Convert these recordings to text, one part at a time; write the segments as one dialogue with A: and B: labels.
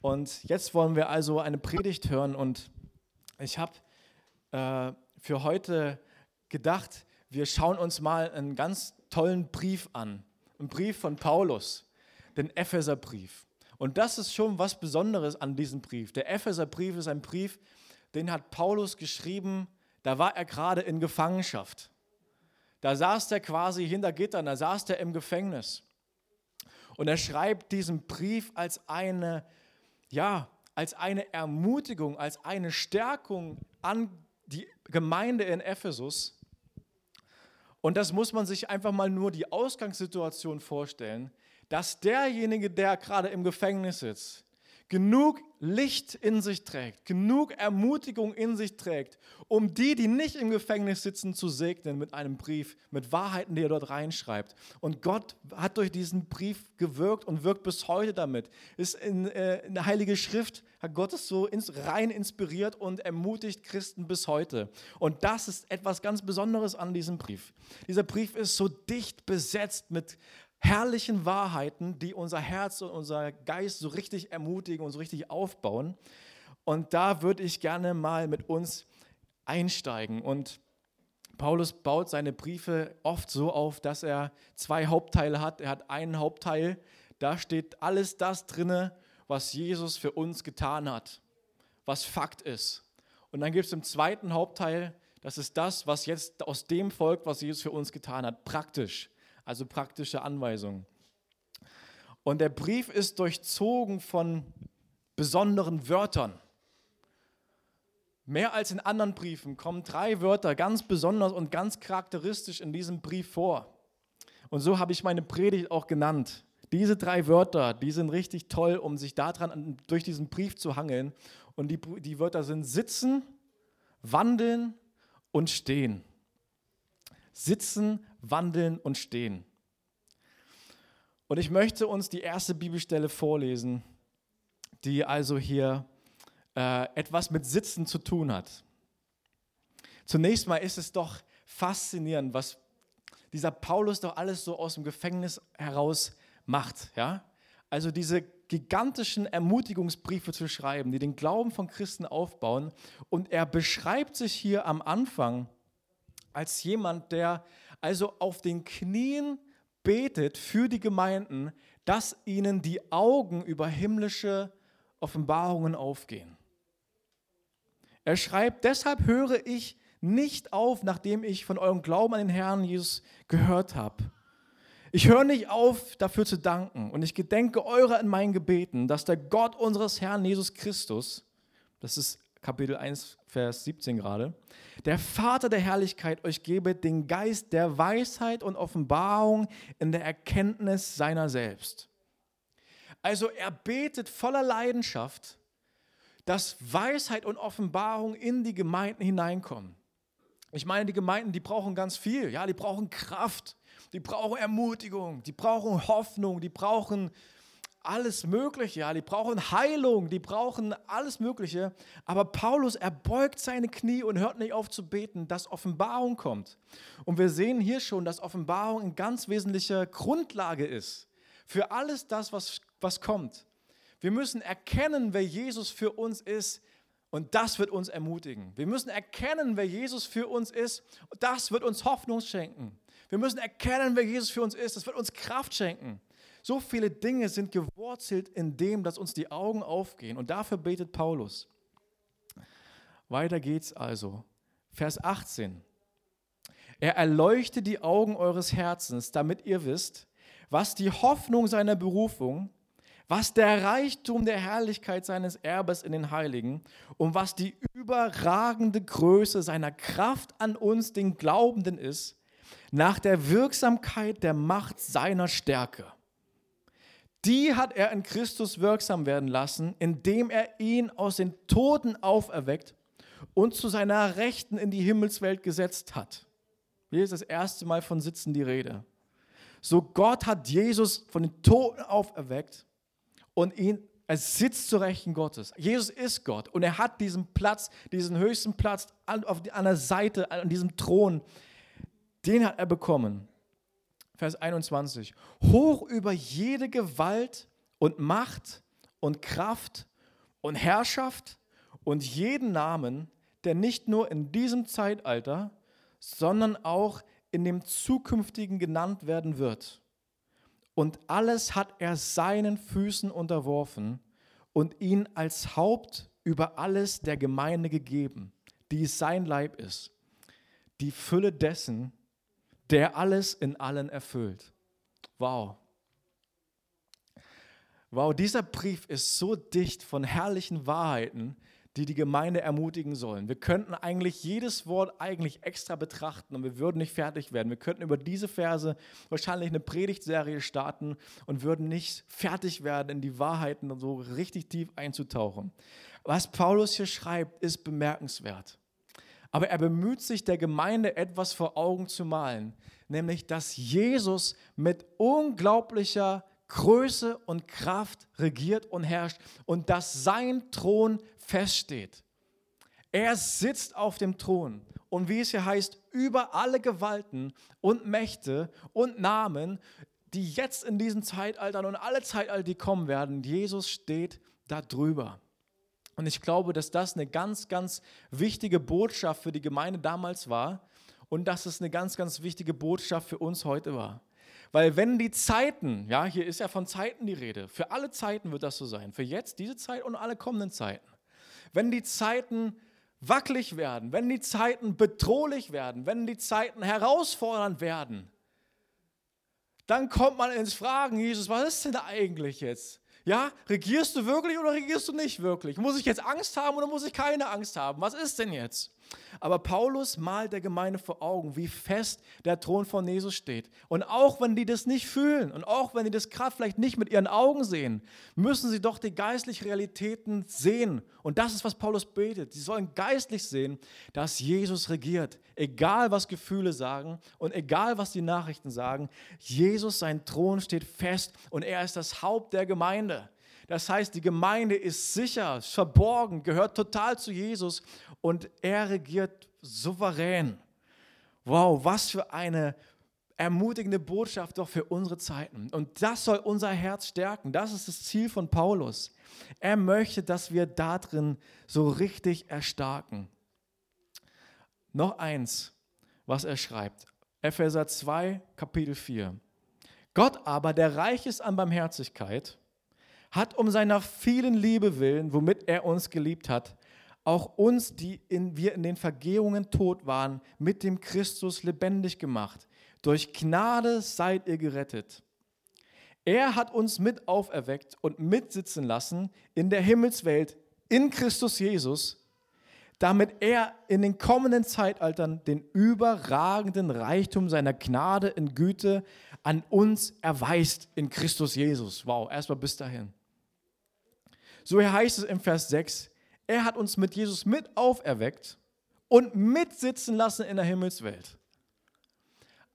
A: Und jetzt wollen wir also eine Predigt hören und ich habe äh, für heute gedacht, wir schauen uns mal einen ganz tollen Brief an. Einen Brief von Paulus, den Epheserbrief. Und das ist schon was Besonderes an diesem Brief. Der Epheserbrief ist ein Brief, den hat Paulus geschrieben, da war er gerade in Gefangenschaft. Da saß er quasi hinter Gittern, da saß er im Gefängnis. Und er schreibt diesen Brief als eine ja, als eine Ermutigung, als eine Stärkung an die Gemeinde in Ephesus. Und das muss man sich einfach mal nur die Ausgangssituation vorstellen, dass derjenige, der gerade im Gefängnis sitzt, genug Licht in sich trägt, genug Ermutigung in sich trägt, um die, die nicht im Gefängnis sitzen, zu segnen mit einem Brief, mit Wahrheiten, die er dort reinschreibt. Und Gott hat durch diesen Brief gewirkt und wirkt bis heute damit. Ist in, äh, in der Heilige Schrift, hat Gott es so ins, rein inspiriert und ermutigt Christen bis heute. Und das ist etwas ganz Besonderes an diesem Brief. Dieser Brief ist so dicht besetzt mit herrlichen Wahrheiten, die unser Herz und unser Geist so richtig ermutigen und so richtig aufbauen. Und da würde ich gerne mal mit uns einsteigen. Und Paulus baut seine Briefe oft so auf, dass er zwei Hauptteile hat. Er hat einen Hauptteil, da steht alles das drinne, was Jesus für uns getan hat, was Fakt ist. Und dann gibt es im zweiten Hauptteil, das ist das, was jetzt aus dem folgt, was Jesus für uns getan hat, praktisch also praktische Anweisungen. Und der Brief ist durchzogen von besonderen Wörtern. Mehr als in anderen Briefen kommen drei Wörter ganz besonders und ganz charakteristisch in diesem Brief vor. Und so habe ich meine Predigt auch genannt. Diese drei Wörter, die sind richtig toll, um sich daran durch diesen Brief zu hangeln. Und die, die Wörter sind sitzen, wandeln und stehen. Sitzen, wandeln und stehen. Und ich möchte uns die erste Bibelstelle vorlesen, die also hier äh, etwas mit Sitzen zu tun hat. Zunächst mal ist es doch faszinierend, was dieser Paulus doch alles so aus dem Gefängnis heraus macht. Ja? Also diese gigantischen Ermutigungsbriefe zu schreiben, die den Glauben von Christen aufbauen. Und er beschreibt sich hier am Anfang als jemand, der also auf den Knien betet für die Gemeinden, dass ihnen die Augen über himmlische Offenbarungen aufgehen. Er schreibt, deshalb höre ich nicht auf, nachdem ich von eurem Glauben an den Herrn Jesus gehört habe. Ich höre nicht auf, dafür zu danken und ich gedenke eurer in meinen Gebeten, dass der Gott unseres Herrn Jesus Christus, das ist Kapitel 1, Vers 17 gerade, der Vater der Herrlichkeit euch gebe den Geist der Weisheit und Offenbarung in der Erkenntnis seiner selbst. Also er betet voller Leidenschaft, dass Weisheit und Offenbarung in die Gemeinden hineinkommen. Ich meine, die Gemeinden, die brauchen ganz viel. Ja, die brauchen Kraft, die brauchen Ermutigung, die brauchen Hoffnung, die brauchen alles Mögliche, ja, die brauchen Heilung, die brauchen alles Mögliche. Aber Paulus, er beugt seine Knie und hört nicht auf zu beten, dass Offenbarung kommt. Und wir sehen hier schon, dass Offenbarung eine ganz wesentliche Grundlage ist für alles das, was, was kommt. Wir müssen erkennen, wer Jesus für uns ist. Und das wird uns ermutigen. Wir müssen erkennen, wer Jesus für uns ist. Und das wird uns Hoffnung schenken. Wir müssen erkennen, wer Jesus für uns ist. Das wird uns Kraft schenken. So viele Dinge sind gewurzelt in dem, dass uns die Augen aufgehen. Und dafür betet Paulus. Weiter geht's also. Vers 18. Er erleuchtet die Augen eures Herzens, damit ihr wisst, was die Hoffnung seiner Berufung, was der Reichtum der Herrlichkeit seines Erbes in den Heiligen und was die überragende Größe seiner Kraft an uns, den Glaubenden, ist, nach der Wirksamkeit der Macht seiner Stärke die hat er in Christus wirksam werden lassen, indem er ihn aus den Toten auferweckt und zu seiner Rechten in die Himmelswelt gesetzt hat. Hier ist das erste Mal von Sitzen die Rede. So Gott hat Jesus von den Toten auferweckt und ihn, er sitzt zur Rechten Gottes. Jesus ist Gott und er hat diesen Platz, diesen höchsten Platz an, auf, an der Seite, an diesem Thron, den hat er bekommen. Vers 21. Hoch über jede Gewalt und Macht und Kraft und Herrschaft und jeden Namen, der nicht nur in diesem Zeitalter, sondern auch in dem zukünftigen genannt werden wird. Und alles hat er seinen Füßen unterworfen und ihn als Haupt über alles der Gemeinde gegeben, die sein Leib ist, die Fülle dessen, der alles in allen erfüllt. Wow. Wow, dieser Brief ist so dicht von herrlichen Wahrheiten, die die Gemeinde ermutigen sollen. Wir könnten eigentlich jedes Wort eigentlich extra betrachten und wir würden nicht fertig werden. Wir könnten über diese Verse wahrscheinlich eine Predigtserie starten und würden nicht fertig werden, in die Wahrheiten so richtig tief einzutauchen. Was Paulus hier schreibt, ist bemerkenswert. Aber er bemüht sich, der Gemeinde etwas vor Augen zu malen, nämlich dass Jesus mit unglaublicher Größe und Kraft regiert und herrscht und dass sein Thron feststeht. Er sitzt auf dem Thron und wie es hier heißt, über alle Gewalten und Mächte und Namen, die jetzt in diesen Zeitaltern und alle Zeitalter, die kommen werden, Jesus steht da drüber. Und ich glaube, dass das eine ganz, ganz wichtige Botschaft für die Gemeinde damals war und dass es eine ganz, ganz wichtige Botschaft für uns heute war. Weil wenn die Zeiten, ja, hier ist ja von Zeiten die Rede, für alle Zeiten wird das so sein, für jetzt, diese Zeit und alle kommenden Zeiten. Wenn die Zeiten wackelig werden, wenn die Zeiten bedrohlich werden, wenn die Zeiten herausfordernd werden, dann kommt man ins Fragen, Jesus, was ist denn da eigentlich jetzt? Ja, regierst du wirklich oder regierst du nicht wirklich? Muss ich jetzt Angst haben oder muss ich keine Angst haben? Was ist denn jetzt? Aber Paulus malt der Gemeinde vor Augen, wie fest der Thron von Jesus steht. Und auch wenn die das nicht fühlen und auch wenn die das gerade vielleicht nicht mit ihren Augen sehen, müssen sie doch die geistlichen Realitäten sehen. Und das ist, was Paulus betet. Sie sollen geistlich sehen, dass Jesus regiert. Egal, was Gefühle sagen und egal, was die Nachrichten sagen, Jesus, sein Thron steht fest und er ist das Haupt der Gemeinde. Das heißt, die Gemeinde ist sicher, verborgen, gehört total zu Jesus und er regiert souverän. Wow, was für eine ermutigende Botschaft doch für unsere Zeiten. Und das soll unser Herz stärken. Das ist das Ziel von Paulus. Er möchte, dass wir darin so richtig erstarken. Noch eins, was er schreibt. Epheser 2, Kapitel 4. Gott aber, der reich ist an Barmherzigkeit, hat um seiner vielen Liebe willen, womit er uns geliebt hat, auch uns, die in, wir in den Vergehungen tot waren, mit dem Christus lebendig gemacht. Durch Gnade seid ihr gerettet. Er hat uns mit auferweckt und mitsitzen lassen in der Himmelswelt in Christus Jesus, damit er in den kommenden Zeitaltern den überragenden Reichtum seiner Gnade in Güte an uns erweist in Christus Jesus. Wow, erstmal bis dahin. So heißt es im Vers 6, er hat uns mit Jesus mit auferweckt und mitsitzen lassen in der Himmelswelt.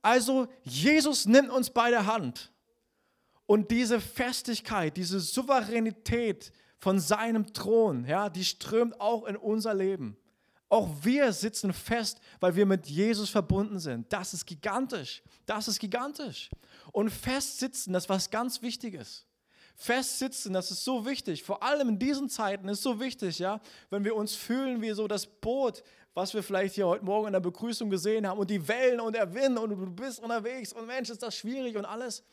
A: Also Jesus nimmt uns bei der Hand und diese Festigkeit, diese Souveränität von seinem Thron, ja, die strömt auch in unser Leben. Auch wir sitzen fest, weil wir mit Jesus verbunden sind. Das ist gigantisch. Das ist gigantisch. Und fest sitzen, das ist was ganz Wichtiges festsitzen, das ist so wichtig. Vor allem in diesen Zeiten ist so wichtig, ja, wenn wir uns fühlen wie so das Boot, was wir vielleicht hier heute Morgen in der Begrüßung gesehen haben und die Wellen und der Wind und du bist unterwegs und Mensch, ist das schwierig und alles.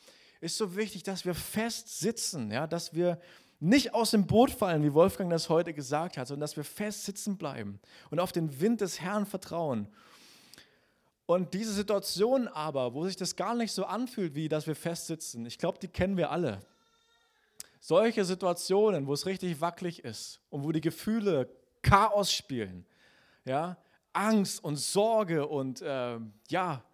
A: Ist so wichtig, dass wir fest sitzen, ja, dass wir nicht aus dem Boot fallen, wie Wolfgang das heute gesagt hat, sondern dass wir fest sitzen bleiben und auf den Wind des Herrn vertrauen. Und diese Situation aber, wo sich das gar nicht so anfühlt, wie dass wir fest sitzen, ich glaube, die kennen wir alle solche Situationen, wo es richtig wackelig ist und wo die Gefühle Chaos spielen, ja, Angst und Sorge und äh, ja,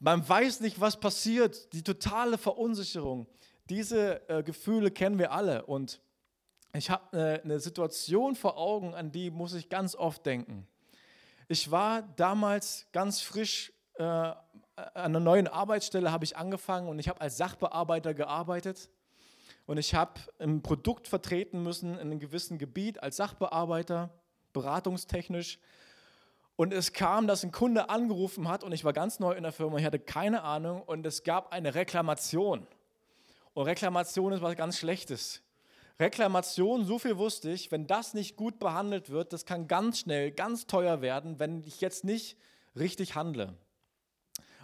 A: man weiß nicht, was passiert, die totale Verunsicherung. Diese äh, Gefühle kennen wir alle und ich habe eine, eine Situation vor Augen, an die muss ich ganz oft denken. Ich war damals ganz frisch äh, an einer neuen Arbeitsstelle, habe ich angefangen und ich habe als Sachbearbeiter gearbeitet und ich habe ein Produkt vertreten müssen in einem gewissen Gebiet als Sachbearbeiter, beratungstechnisch. Und es kam, dass ein Kunde angerufen hat und ich war ganz neu in der Firma, ich hatte keine Ahnung und es gab eine Reklamation. Und Reklamation ist was ganz Schlechtes. Reklamation, so viel wusste ich, wenn das nicht gut behandelt wird, das kann ganz schnell, ganz teuer werden, wenn ich jetzt nicht richtig handle.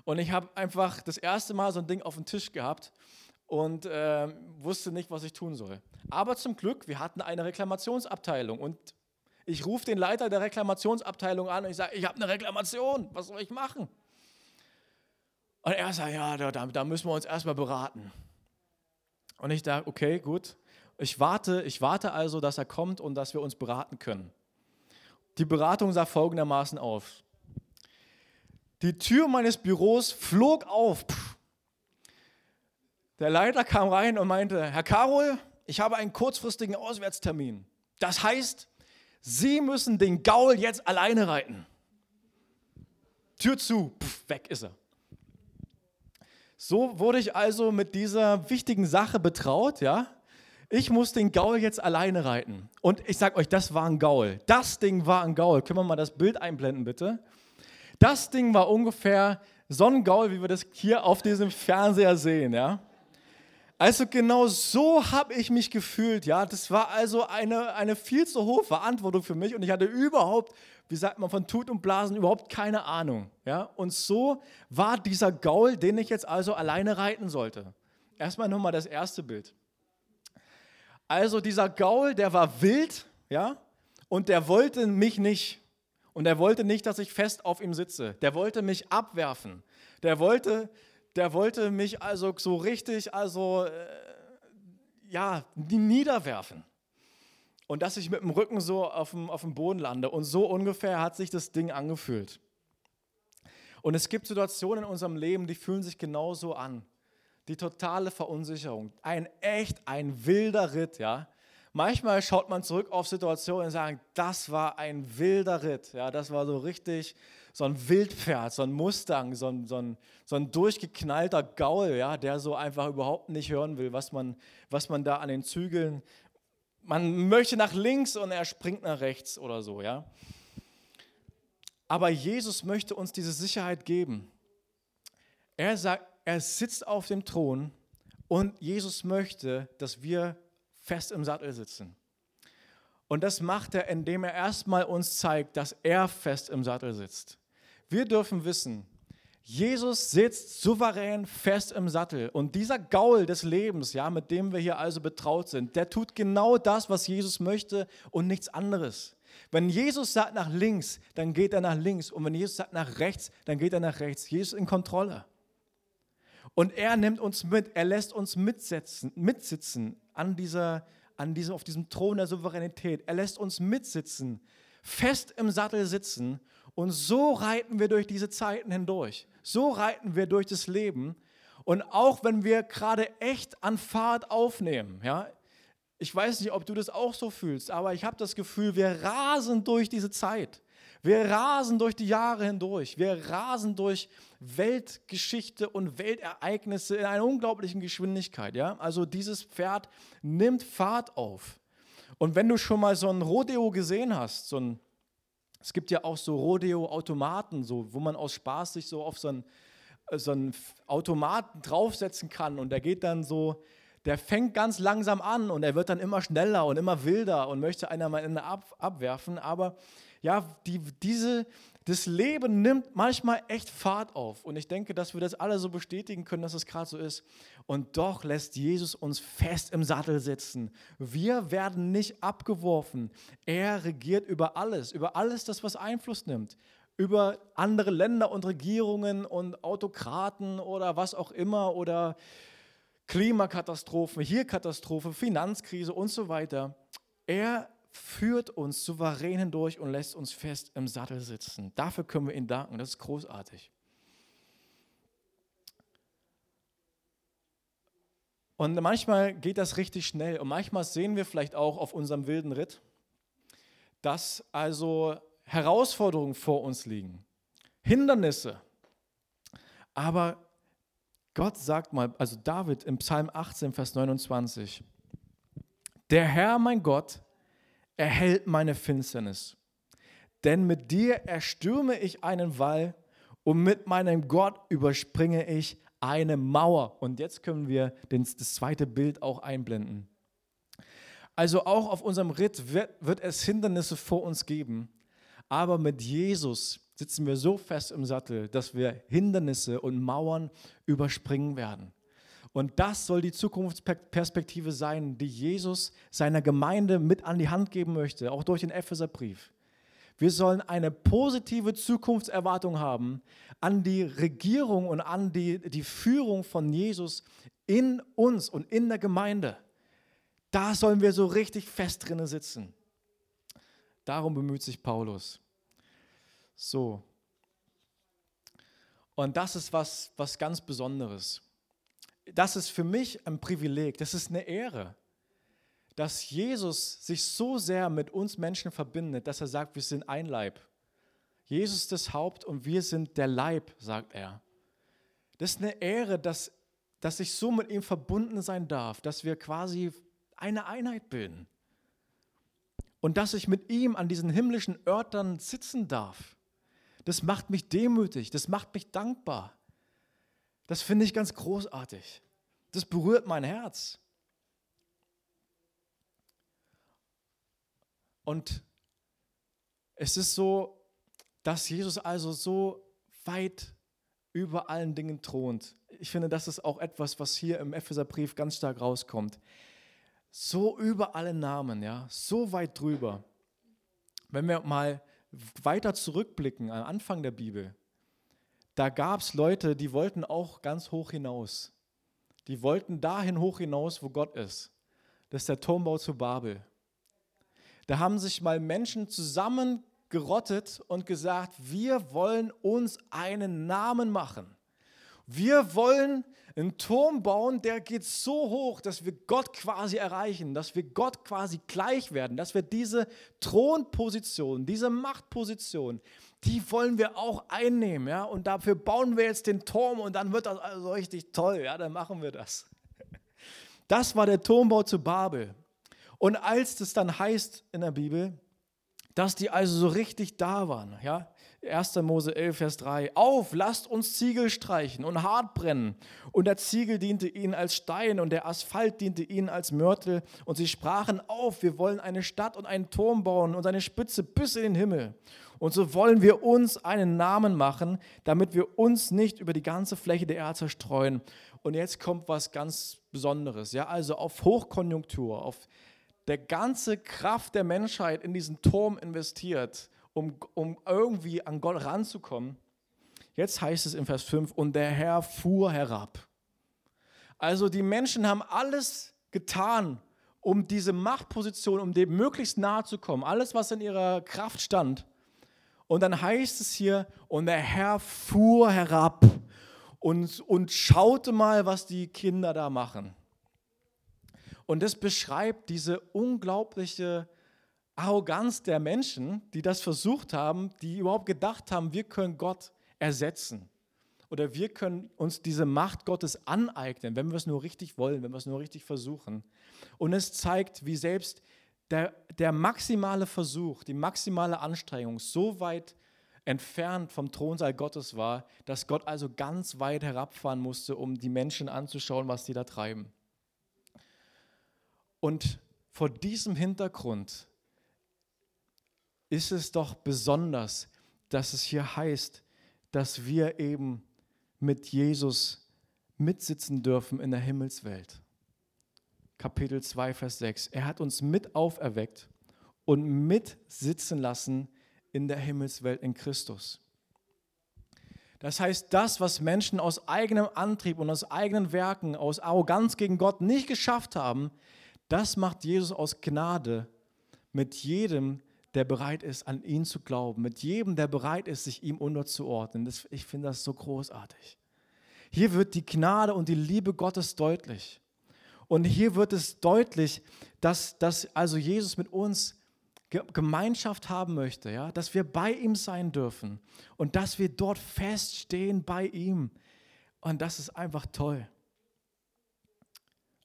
A: Und ich habe einfach das erste Mal so ein Ding auf dem Tisch gehabt und äh, wusste nicht, was ich tun soll. Aber zum Glück, wir hatten eine Reklamationsabteilung und ich rufe den Leiter der Reklamationsabteilung an und ich sage, ich habe eine Reklamation, was soll ich machen? Und er sagt, ja, da, da müssen wir uns erstmal beraten. Und ich dachte, okay, gut. Ich warte, ich warte also, dass er kommt und dass wir uns beraten können. Die Beratung sah folgendermaßen auf. Die Tür meines Büros flog auf. Der Leiter kam rein und meinte, Herr Karol, ich habe einen kurzfristigen Auswärtstermin. Das heißt, Sie müssen den Gaul jetzt alleine reiten. Tür zu, Pff, weg ist er. So wurde ich also mit dieser wichtigen Sache betraut, ja. Ich muss den Gaul jetzt alleine reiten. Und ich sag euch, das war ein Gaul. Das Ding war ein Gaul. Können wir mal das Bild einblenden, bitte? Das Ding war ungefähr so ein Gaul, wie wir das hier auf diesem Fernseher sehen, ja. Also genau so habe ich mich gefühlt, ja. Das war also eine, eine viel zu hohe Verantwortung für mich und ich hatte überhaupt, wie sagt man, von Tut und Blasen überhaupt keine Ahnung, ja. Und so war dieser Gaul, den ich jetzt also alleine reiten sollte. Erstmal nochmal das erste Bild. Also dieser Gaul, der war wild, ja, und der wollte mich nicht. Und er wollte nicht, dass ich fest auf ihm sitze. Der wollte mich abwerfen. Der wollte, der wollte mich also so richtig, also äh, ja, niederwerfen. Und dass ich mit dem Rücken so auf dem, auf dem Boden lande. Und so ungefähr hat sich das Ding angefühlt. Und es gibt Situationen in unserem Leben, die fühlen sich genauso an. Die totale Verunsicherung. Ein echt, ein wilder Ritt, ja. Manchmal schaut man zurück auf Situationen und sagt, das war ein wilder Ritt. Ja, das war so richtig so ein Wildpferd, so ein Mustang, so ein, so ein, so ein durchgeknallter Gaul, ja, der so einfach überhaupt nicht hören will, was man, was man da an den Zügeln, man möchte nach links und er springt nach rechts oder so, ja. Aber Jesus möchte uns diese Sicherheit geben. Er sagt, er sitzt auf dem Thron und Jesus möchte, dass wir fest im Sattel sitzen. Und das macht er, indem er erstmal uns zeigt, dass er fest im Sattel sitzt. Wir dürfen wissen, Jesus sitzt souverän fest im Sattel und dieser Gaul des Lebens, ja, mit dem wir hier also betraut sind, der tut genau das, was Jesus möchte und nichts anderes. Wenn Jesus sagt nach links, dann geht er nach links und wenn Jesus sagt nach rechts, dann geht er nach rechts. Jesus ist in Kontrolle. Und er nimmt uns mit, er lässt uns mitsetzen, mitsitzen an dieser, an diesem, auf diesem Thron der Souveränität. Er lässt uns mitsitzen, fest im Sattel sitzen und so reiten wir durch diese Zeiten hindurch. So reiten wir durch das Leben. Und auch wenn wir gerade echt an Fahrt aufnehmen, ja, ich weiß nicht, ob du das auch so fühlst, aber ich habe das Gefühl, wir rasen durch diese Zeit. Wir rasen durch die Jahre hindurch. Wir rasen durch Weltgeschichte und Weltereignisse in einer unglaublichen Geschwindigkeit. Ja? Also dieses Pferd nimmt Fahrt auf. Und wenn du schon mal so ein Rodeo gesehen hast, so ein es gibt ja auch so Rodeo-Automaten, so, wo man aus Spaß sich so auf so einen, äh, so einen Automaten draufsetzen kann und der geht dann so, der fängt ganz langsam an und er wird dann immer schneller und immer wilder und möchte einer mal ab, abwerfen. Aber ja, die, diese, das Leben nimmt manchmal echt Fahrt auf. Und ich denke, dass wir das alle so bestätigen können, dass es gerade so ist. Und doch lässt Jesus uns fest im Sattel sitzen. Wir werden nicht abgeworfen. Er regiert über alles, über alles das, was Einfluss nimmt. Über andere Länder und Regierungen und Autokraten oder was auch immer oder Klimakatastrophen, hier Katastrophe, Finanzkrise und so weiter. Er führt uns souverän hindurch und lässt uns fest im Sattel sitzen. Dafür können wir ihm danken. Das ist großartig. Und manchmal geht das richtig schnell und manchmal sehen wir vielleicht auch auf unserem wilden Ritt, dass also Herausforderungen vor uns liegen, Hindernisse. Aber Gott sagt mal, also David im Psalm 18, Vers 29, der Herr, mein Gott, erhält meine Finsternis. Denn mit dir erstürme ich einen Wall und mit meinem Gott überspringe ich eine Mauer. Und jetzt können wir das zweite Bild auch einblenden. Also auch auf unserem Ritt wird, wird es Hindernisse vor uns geben. Aber mit Jesus sitzen wir so fest im Sattel, dass wir Hindernisse und Mauern überspringen werden. Und das soll die Zukunftsperspektive sein, die Jesus seiner Gemeinde mit an die Hand geben möchte, auch durch den Epheserbrief. Wir sollen eine positive Zukunftserwartung haben an die Regierung und an die, die Führung von Jesus in uns und in der Gemeinde. Da sollen wir so richtig fest drinnen sitzen. Darum bemüht sich Paulus. So. Und das ist was, was ganz Besonderes. Das ist für mich ein Privileg, das ist eine Ehre, dass Jesus sich so sehr mit uns Menschen verbindet, dass er sagt, wir sind ein Leib. Jesus ist das Haupt und wir sind der Leib, sagt er. Das ist eine Ehre, dass, dass ich so mit ihm verbunden sein darf, dass wir quasi eine Einheit bilden. Und dass ich mit ihm an diesen himmlischen Örtern sitzen darf. Das macht mich demütig, das macht mich dankbar. Das finde ich ganz großartig. Das berührt mein Herz. Und es ist so, dass Jesus also so weit über allen Dingen thront. Ich finde, das ist auch etwas, was hier im Epheserbrief ganz stark rauskommt so über alle Namen, ja, so weit drüber. Wenn wir mal weiter zurückblicken am Anfang der Bibel, da gab es Leute, die wollten auch ganz hoch hinaus. Die wollten dahin hoch hinaus, wo Gott ist. Das ist der Turmbau zu Babel. Da haben sich mal Menschen zusammengerottet und gesagt, wir wollen uns einen Namen machen. Wir wollen einen Turm bauen, der geht so hoch, dass wir Gott quasi erreichen, dass wir Gott quasi gleich werden, dass wir diese Thronposition, diese Machtposition, die wollen wir auch einnehmen, ja, und dafür bauen wir jetzt den Turm und dann wird das also richtig toll, ja, dann machen wir das. Das war der Turmbau zu Babel. Und als das dann heißt in der Bibel, dass die also so richtig da waren, ja, 1. Mose 11, Vers 3. Auf, lasst uns Ziegel streichen und hart brennen. Und der Ziegel diente ihnen als Stein und der Asphalt diente ihnen als Mörtel. Und sie sprachen auf, wir wollen eine Stadt und einen Turm bauen und seine Spitze bis in den Himmel. Und so wollen wir uns einen Namen machen, damit wir uns nicht über die ganze Fläche der Erde zerstreuen. Und jetzt kommt was ganz Besonderes. Ja, also auf Hochkonjunktur, auf der ganze Kraft der Menschheit in diesen Turm investiert um, um irgendwie an Gott ranzukommen. Jetzt heißt es im Vers 5, und der Herr fuhr herab. Also die Menschen haben alles getan, um diese Machtposition, um dem möglichst nahe zu kommen. Alles, was in ihrer Kraft stand. Und dann heißt es hier, und der Herr fuhr herab und, und schaute mal, was die Kinder da machen. Und das beschreibt diese unglaubliche Arroganz der Menschen, die das versucht haben, die überhaupt gedacht haben, wir können Gott ersetzen. Oder wir können uns diese Macht Gottes aneignen, wenn wir es nur richtig wollen, wenn wir es nur richtig versuchen. Und es zeigt, wie selbst der, der maximale Versuch, die maximale Anstrengung so weit entfernt vom Thronsaal Gottes war, dass Gott also ganz weit herabfahren musste, um die Menschen anzuschauen, was die da treiben. Und vor diesem Hintergrund ist es doch besonders, dass es hier heißt, dass wir eben mit Jesus mitsitzen dürfen in der Himmelswelt. Kapitel 2, Vers 6. Er hat uns mit auferweckt und mitsitzen lassen in der Himmelswelt in Christus. Das heißt, das, was Menschen aus eigenem Antrieb und aus eigenen Werken, aus Arroganz gegen Gott nicht geschafft haben, das macht Jesus aus Gnade mit jedem, der bereit ist, an ihn zu glauben, mit jedem, der bereit ist, sich ihm unterzuordnen. Das, ich finde das so großartig. Hier wird die Gnade und die Liebe Gottes deutlich. Und hier wird es deutlich, dass, dass also Jesus mit uns Gemeinschaft haben möchte, ja? dass wir bei ihm sein dürfen und dass wir dort feststehen bei ihm. Und das ist einfach toll.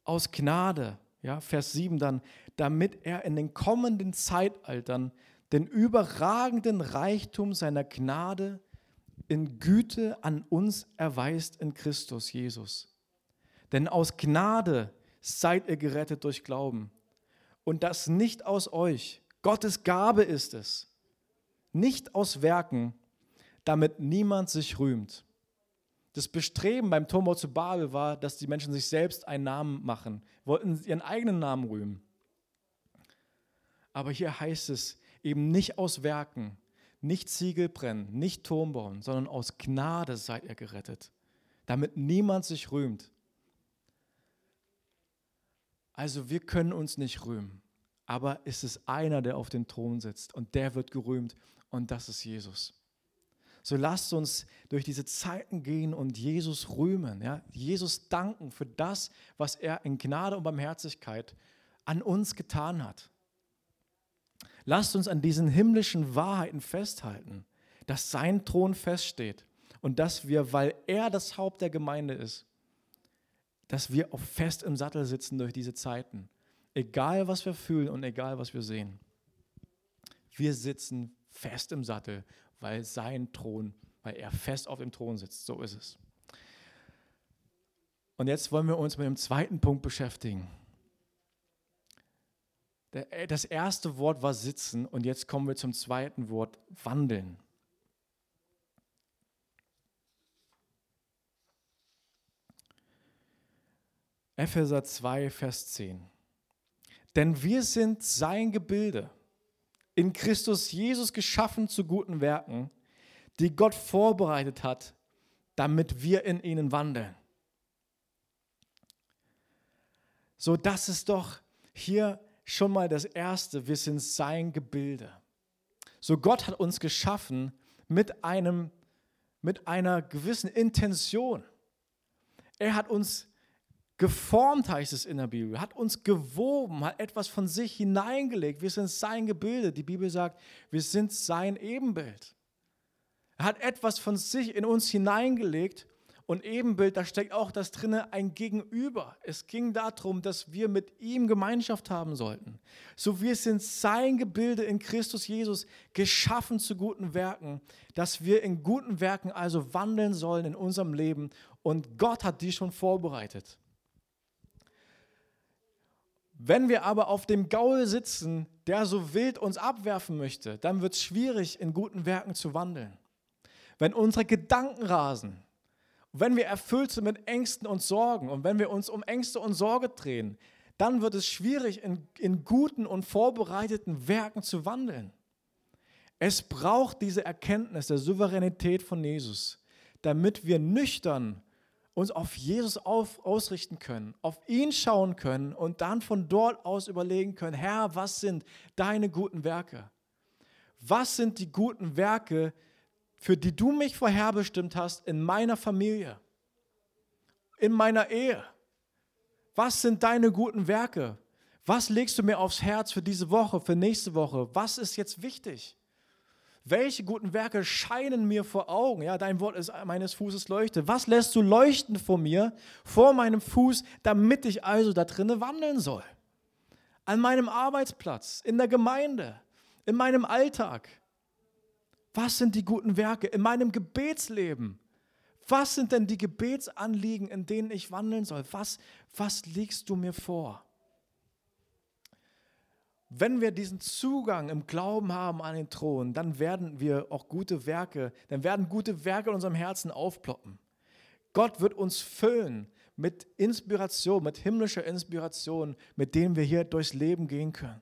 A: Aus Gnade, ja, Vers 7 dann, damit er in den kommenden Zeitaltern den überragenden Reichtum seiner Gnade in Güte an uns erweist in Christus Jesus. Denn aus Gnade seid ihr gerettet durch Glauben. Und das nicht aus euch. Gottes Gabe ist es. Nicht aus Werken, damit niemand sich rühmt. Das Bestreben beim Turmbau zu Babel war, dass die Menschen sich selbst einen Namen machen, wollten ihren eigenen Namen rühmen. Aber hier heißt es eben nicht aus Werken, nicht Ziegel brennen, nicht Turm bauen, sondern aus Gnade seid ihr gerettet, damit niemand sich rühmt. Also wir können uns nicht rühmen, aber es ist einer, der auf dem Thron sitzt und der wird gerühmt und das ist Jesus. So lasst uns durch diese Zeiten gehen und Jesus rühmen, ja? Jesus danken für das, was er in Gnade und Barmherzigkeit an uns getan hat. Lasst uns an diesen himmlischen Wahrheiten festhalten, dass sein Thron feststeht und dass wir, weil er das Haupt der Gemeinde ist, dass wir auch fest im Sattel sitzen durch diese Zeiten. Egal, was wir fühlen und egal, was wir sehen. Wir sitzen fest im Sattel, weil sein Thron, weil er fest auf dem Thron sitzt. So ist es. Und jetzt wollen wir uns mit dem zweiten Punkt beschäftigen. Äh, das erste Wort war sitzen und jetzt kommen wir zum zweiten Wort wandeln. Epheser 2, Vers 10. Denn wir sind sein Gebilde, in Christus Jesus geschaffen zu guten Werken, die Gott vorbereitet hat, damit wir in ihnen wandeln. So, das ist doch hier schon mal das Erste, wir sind sein Gebilde. So Gott hat uns geschaffen mit, einem, mit einer gewissen Intention. Er hat uns geformt, heißt es in der Bibel, hat uns gewoben, hat etwas von sich hineingelegt. Wir sind sein Gebilde. Die Bibel sagt, wir sind sein Ebenbild. Er hat etwas von sich in uns hineingelegt und Ebenbild, da steckt auch das drinne ein Gegenüber. Es ging darum, dass wir mit ihm Gemeinschaft haben sollten. So wir sind sein Gebilde in Christus Jesus, geschaffen zu guten Werken, dass wir in guten Werken also wandeln sollen in unserem Leben. Und Gott hat die schon vorbereitet. Wenn wir aber auf dem Gaul sitzen, der so wild uns abwerfen möchte, dann wird es schwierig, in guten Werken zu wandeln. Wenn unsere Gedanken rasen, wenn wir erfüllt sind mit Ängsten und Sorgen und wenn wir uns um Ängste und Sorge drehen, dann wird es schwierig, in, in guten und vorbereiteten Werken zu wandeln. Es braucht diese Erkenntnis der Souveränität von Jesus, damit wir nüchtern uns auf Jesus auf, ausrichten können, auf ihn schauen können und dann von dort aus überlegen können, Herr, was sind deine guten Werke? Was sind die guten Werke, für die du mich vorherbestimmt hast in meiner Familie, in meiner Ehe? Was sind deine guten Werke? Was legst du mir aufs Herz für diese Woche, für nächste Woche? Was ist jetzt wichtig? Welche guten Werke scheinen mir vor Augen? Ja, dein Wort ist meines Fußes Leuchte. Was lässt du leuchten vor mir, vor meinem Fuß, damit ich also da drinnen wandeln soll? An meinem Arbeitsplatz, in der Gemeinde, in meinem Alltag. Was sind die guten Werke in meinem Gebetsleben? Was sind denn die Gebetsanliegen, in denen ich wandeln soll? Was, was legst du mir vor? Wenn wir diesen Zugang im Glauben haben an den Thron, dann werden wir auch gute Werke, dann werden gute Werke in unserem Herzen aufploppen. Gott wird uns füllen mit Inspiration, mit himmlischer Inspiration, mit denen wir hier durchs Leben gehen können.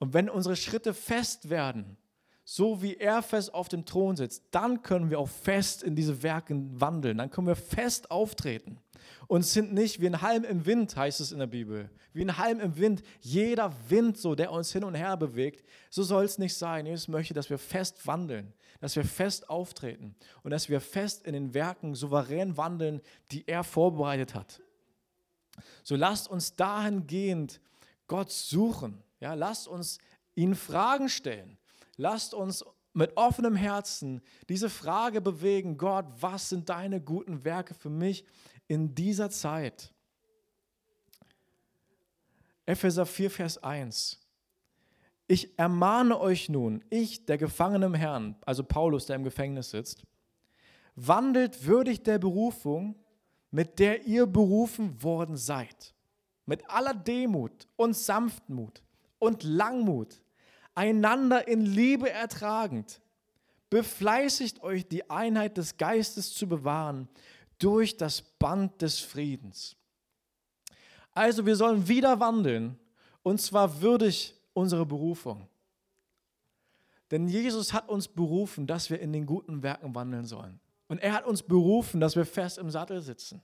A: Und wenn unsere Schritte fest werden, so wie er fest auf dem Thron sitzt, dann können wir auch fest in diese Werke wandeln, dann können wir fest auftreten und sind nicht wie ein Halm im Wind, heißt es in der Bibel, wie ein Halm im Wind, jeder Wind so, der uns hin und her bewegt, so soll es nicht sein. Jesus möchte, dass wir fest wandeln, dass wir fest auftreten und dass wir fest in den Werken souverän wandeln, die er vorbereitet hat. So lasst uns dahingehend Gott suchen, ja, lasst uns ihn Fragen stellen. Lasst uns mit offenem Herzen diese Frage bewegen, Gott, was sind deine guten Werke für mich in dieser Zeit? Epheser 4, Vers 1. Ich ermahne euch nun, ich, der Gefangene Herrn, also Paulus, der im Gefängnis sitzt, wandelt würdig der Berufung, mit der ihr berufen worden seid. mit aller Demut und Sanftmut und Langmut, einander in Liebe ertragend. Befleißigt euch, die Einheit des Geistes zu bewahren durch das Band des Friedens. Also wir sollen wieder wandeln und zwar würdig unserer Berufung. Denn Jesus hat uns berufen, dass wir in den guten Werken wandeln sollen. Und er hat uns berufen, dass wir fest im Sattel sitzen.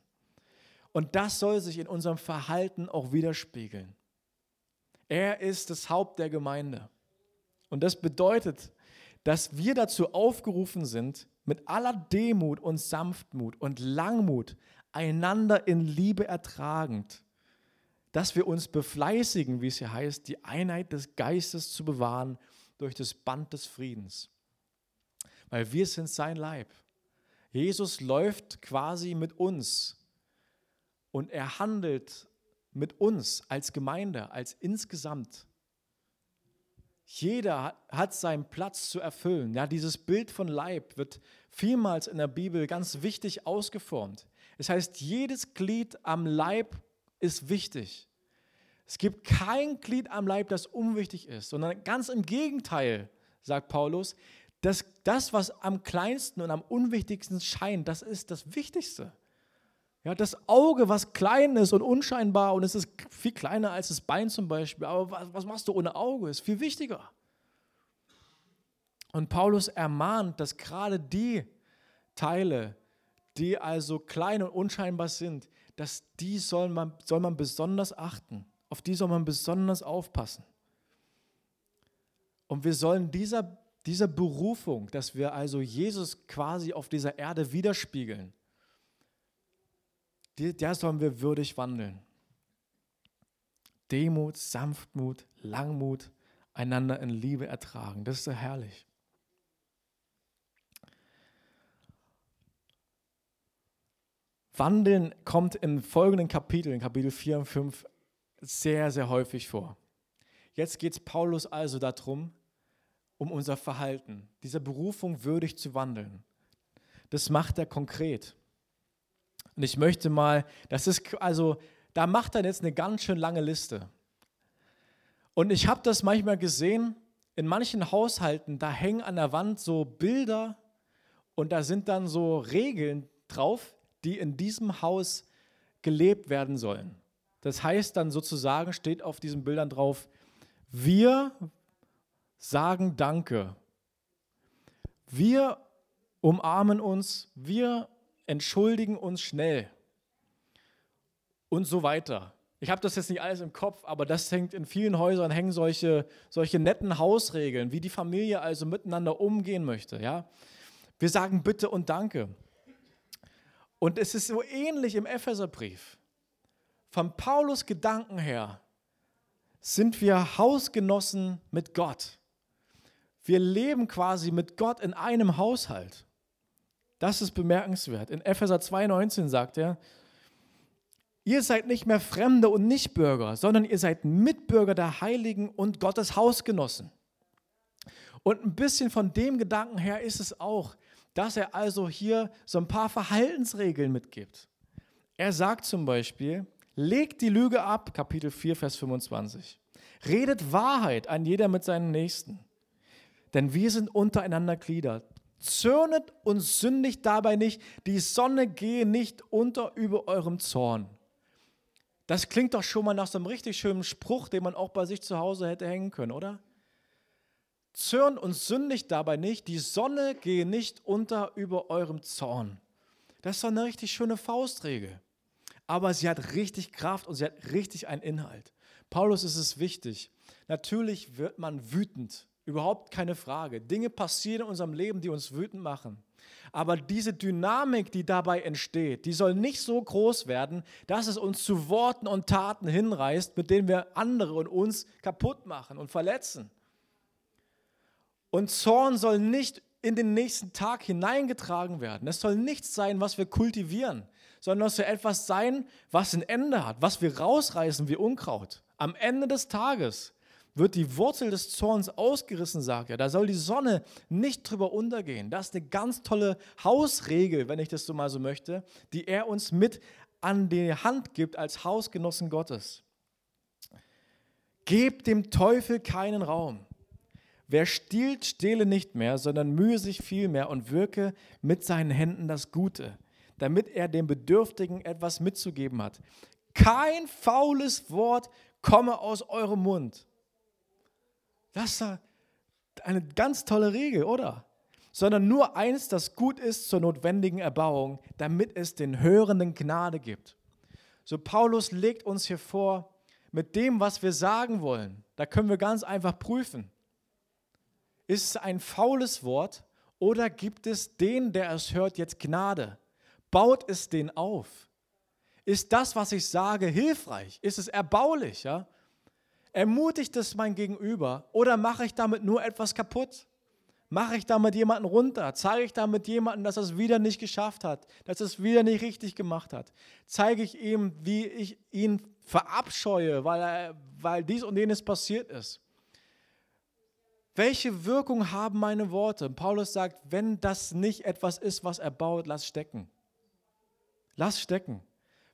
A: Und das soll sich in unserem Verhalten auch widerspiegeln. Er ist das Haupt der Gemeinde. Und das bedeutet, dass wir dazu aufgerufen sind, mit aller Demut und Sanftmut und Langmut einander in Liebe ertragend, dass wir uns befleißigen, wie es hier heißt, die Einheit des Geistes zu bewahren durch das Band des Friedens. Weil wir sind sein Leib. Jesus läuft quasi mit uns und er handelt mit uns als Gemeinde, als insgesamt. Jeder hat seinen Platz zu erfüllen. Ja, dieses Bild von Leib wird vielmals in der Bibel ganz wichtig ausgeformt. Es heißt, jedes Glied am Leib ist wichtig. Es gibt kein Glied am Leib, das unwichtig ist, sondern ganz im Gegenteil, sagt Paulus, dass das, was am kleinsten und am unwichtigsten scheint, das ist das Wichtigste. Ja, das Auge, was klein ist und unscheinbar und es ist viel kleiner als das Bein zum Beispiel, aber was, was machst du ohne Auge? Ist viel wichtiger. Und Paulus ermahnt, dass gerade die Teile, die also klein und unscheinbar sind, dass die soll man, soll man besonders achten. Auf die soll man besonders aufpassen. Und wir sollen dieser, dieser Berufung, dass wir also Jesus quasi auf dieser Erde widerspiegeln, der sollen wir würdig wandeln. Demut, Sanftmut, Langmut, einander in Liebe ertragen. Das ist so herrlich. Wandeln kommt in folgenden Kapiteln, Kapitel 4 und 5, sehr, sehr häufig vor. Jetzt geht es Paulus also darum, um unser Verhalten, dieser Berufung würdig zu wandeln. Das macht er konkret. Und ich möchte mal, das ist also, da macht er jetzt eine ganz schön lange Liste. Und ich habe das manchmal gesehen, in manchen Haushalten, da hängen an der Wand so Bilder und da sind dann so Regeln drauf, die in diesem Haus gelebt werden sollen. Das heißt dann sozusagen, steht auf diesen Bildern drauf, wir sagen Danke. Wir umarmen uns, wir entschuldigen uns schnell und so weiter. Ich habe das jetzt nicht alles im Kopf, aber das hängt in vielen Häusern hängen solche, solche netten Hausregeln, wie die Familie also miteinander umgehen möchte. Ja? Wir sagen Bitte und Danke. Und es ist so ähnlich im Epheserbrief. Von Paulus Gedanken her sind wir Hausgenossen mit Gott. Wir leben quasi mit Gott in einem Haushalt. Das ist bemerkenswert. In Epheser 2,19 sagt er, ihr seid nicht mehr Fremde und Nichtbürger, sondern ihr seid Mitbürger der Heiligen und Gottes Hausgenossen. Und ein bisschen von dem Gedanken her ist es auch, dass er also hier so ein paar Verhaltensregeln mitgibt. Er sagt zum Beispiel, legt die Lüge ab, Kapitel 4, Vers 25. Redet Wahrheit an jeder mit seinen Nächsten. Denn wir sind untereinander Glieder. Zürnet und sündigt dabei nicht, die Sonne gehe nicht unter über eurem Zorn. Das klingt doch schon mal nach so einem richtig schönen Spruch, den man auch bei sich zu Hause hätte hängen können, oder? Zürnt und sündigt dabei nicht, die Sonne gehe nicht unter über eurem Zorn. Das ist doch eine richtig schöne Faustregel. Aber sie hat richtig Kraft und sie hat richtig einen Inhalt. Paulus ist es wichtig. Natürlich wird man wütend Überhaupt keine Frage. Dinge passieren in unserem Leben, die uns wütend machen. Aber diese Dynamik, die dabei entsteht, die soll nicht so groß werden, dass es uns zu Worten und Taten hinreißt, mit denen wir andere und uns kaputt machen und verletzen. Und Zorn soll nicht in den nächsten Tag hineingetragen werden. Es soll nichts sein, was wir kultivieren, sondern es soll etwas sein, was ein Ende hat, was wir rausreißen wie Unkraut. Am Ende des Tages wird die Wurzel des Zorns ausgerissen, sagt er. Da soll die Sonne nicht drüber untergehen. Das ist eine ganz tolle Hausregel, wenn ich das so mal so möchte, die er uns mit an die Hand gibt als Hausgenossen Gottes. Gebt dem Teufel keinen Raum. Wer stiehlt, stehle nicht mehr, sondern mühe sich vielmehr und wirke mit seinen Händen das Gute, damit er dem Bedürftigen etwas mitzugeben hat. Kein faules Wort komme aus eurem Mund. Das ist eine ganz tolle Regel, oder? Sondern nur eins, das gut ist zur notwendigen Erbauung, damit es den Hörenden Gnade gibt. So Paulus legt uns hier vor, mit dem, was wir sagen wollen, da können wir ganz einfach prüfen. Ist es ein faules Wort oder gibt es den, der es hört, jetzt Gnade? Baut es den auf? Ist das, was ich sage, hilfreich? Ist es erbaulich? Ja? Ermutigt es mein Gegenüber oder mache ich damit nur etwas kaputt? Mache ich damit jemanden runter? Zeige ich damit jemanden, dass er es wieder nicht geschafft hat, dass er es wieder nicht richtig gemacht hat? Zeige ich ihm, wie ich ihn verabscheue, weil, er, weil dies und jenes passiert ist? Welche Wirkung haben meine Worte? Paulus sagt, wenn das nicht etwas ist, was er baut, lass stecken. Lass stecken.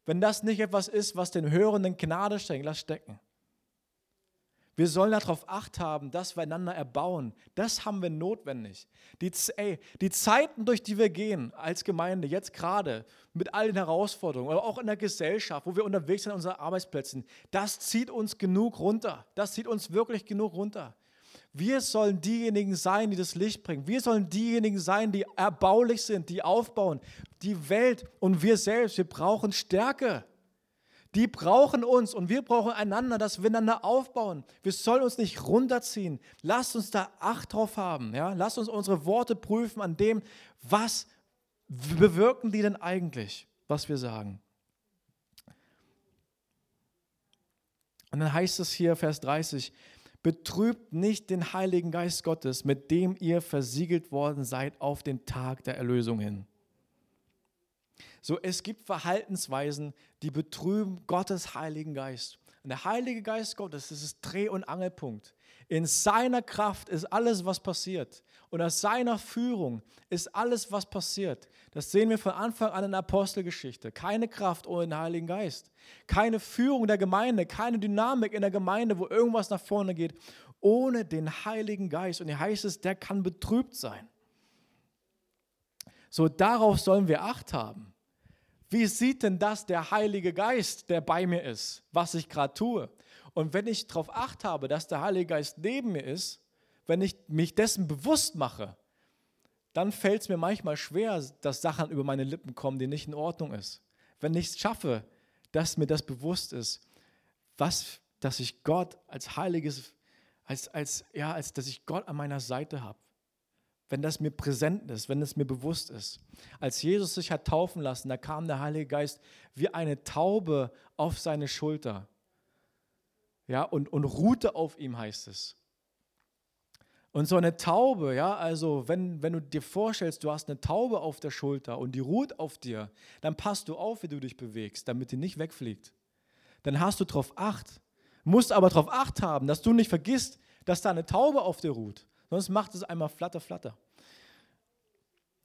A: Wenn das nicht etwas ist, was den Hörenden Gnade schenkt, lass stecken. Wir sollen darauf Acht haben, dass wir einander erbauen. Das haben wir notwendig. Die, ey, die Zeiten, durch die wir gehen als Gemeinde, jetzt gerade mit all den Herausforderungen, aber auch in der Gesellschaft, wo wir unterwegs sind an unseren Arbeitsplätzen, das zieht uns genug runter. Das zieht uns wirklich genug runter. Wir sollen diejenigen sein, die das Licht bringen. Wir sollen diejenigen sein, die erbaulich sind, die aufbauen. Die Welt und wir selbst, wir brauchen Stärke. Die brauchen uns und wir brauchen einander, dass wir einander aufbauen. Wir sollen uns nicht runterziehen. Lasst uns da Acht drauf haben. Ja? Lasst uns unsere Worte prüfen an dem, was bewirken die denn eigentlich, was wir sagen. Und dann heißt es hier, Vers 30, betrübt nicht den Heiligen Geist Gottes, mit dem ihr versiegelt worden seid auf den Tag der Erlösung hin. So, es gibt Verhaltensweisen, die betrüben Gottes Heiligen Geist. Und der Heilige Geist Gottes, das ist Dreh- und Angelpunkt. In seiner Kraft ist alles, was passiert. Und aus seiner Führung ist alles, was passiert. Das sehen wir von Anfang an in der Apostelgeschichte. Keine Kraft ohne den Heiligen Geist. Keine Führung der Gemeinde, keine Dynamik in der Gemeinde, wo irgendwas nach vorne geht, ohne den Heiligen Geist. Und hier heißt es, der kann betrübt sein. So, darauf sollen wir Acht haben. Wie sieht denn das der Heilige Geist, der bei mir ist, was ich gerade tue? Und wenn ich darauf acht habe, dass der Heilige Geist neben mir ist, wenn ich mich dessen bewusst mache, dann fällt es mir manchmal schwer, dass Sachen über meine Lippen kommen, die nicht in Ordnung ist. Wenn ich es schaffe, dass mir das bewusst ist, was, dass ich Gott als heiliges, als, als, ja, als dass ich Gott an meiner Seite habe wenn das mir präsent ist, wenn es mir bewusst ist. Als Jesus sich hat taufen lassen, da kam der Heilige Geist wie eine Taube auf seine Schulter. Ja, und, und ruhte auf ihm, heißt es. Und so eine Taube, ja, also wenn, wenn du dir vorstellst, du hast eine Taube auf der Schulter und die ruht auf dir, dann passt du auf, wie du dich bewegst, damit die nicht wegfliegt. Dann hast du darauf Acht. Musst aber darauf Acht haben, dass du nicht vergisst, dass da eine Taube auf dir ruht. Sonst macht es einmal flatter, flatter.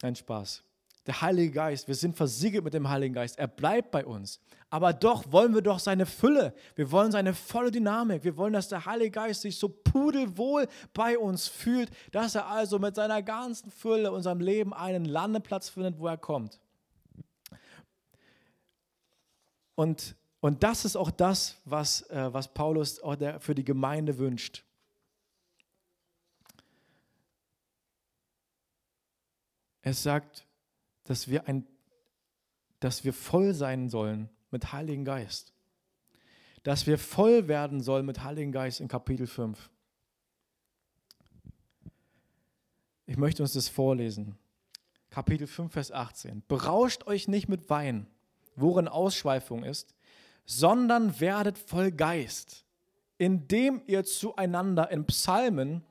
A: Ein Spaß. Der Heilige Geist, wir sind versiegelt mit dem Heiligen Geist. Er bleibt bei uns. Aber doch wollen wir doch seine Fülle. Wir wollen seine volle Dynamik. Wir wollen, dass der Heilige Geist sich so pudelwohl bei uns fühlt, dass er also mit seiner ganzen Fülle unserem Leben einen Landeplatz findet, wo er kommt. Und, und das ist auch das, was, äh, was Paulus für die Gemeinde wünscht. Es sagt, dass wir, ein, dass wir voll sein sollen mit Heiligen Geist. Dass wir voll werden sollen mit Heiligen Geist in Kapitel 5. Ich möchte uns das vorlesen. Kapitel 5, Vers 18. Berauscht euch nicht mit Wein, worin Ausschweifung ist, sondern werdet voll Geist, indem ihr zueinander in Psalmen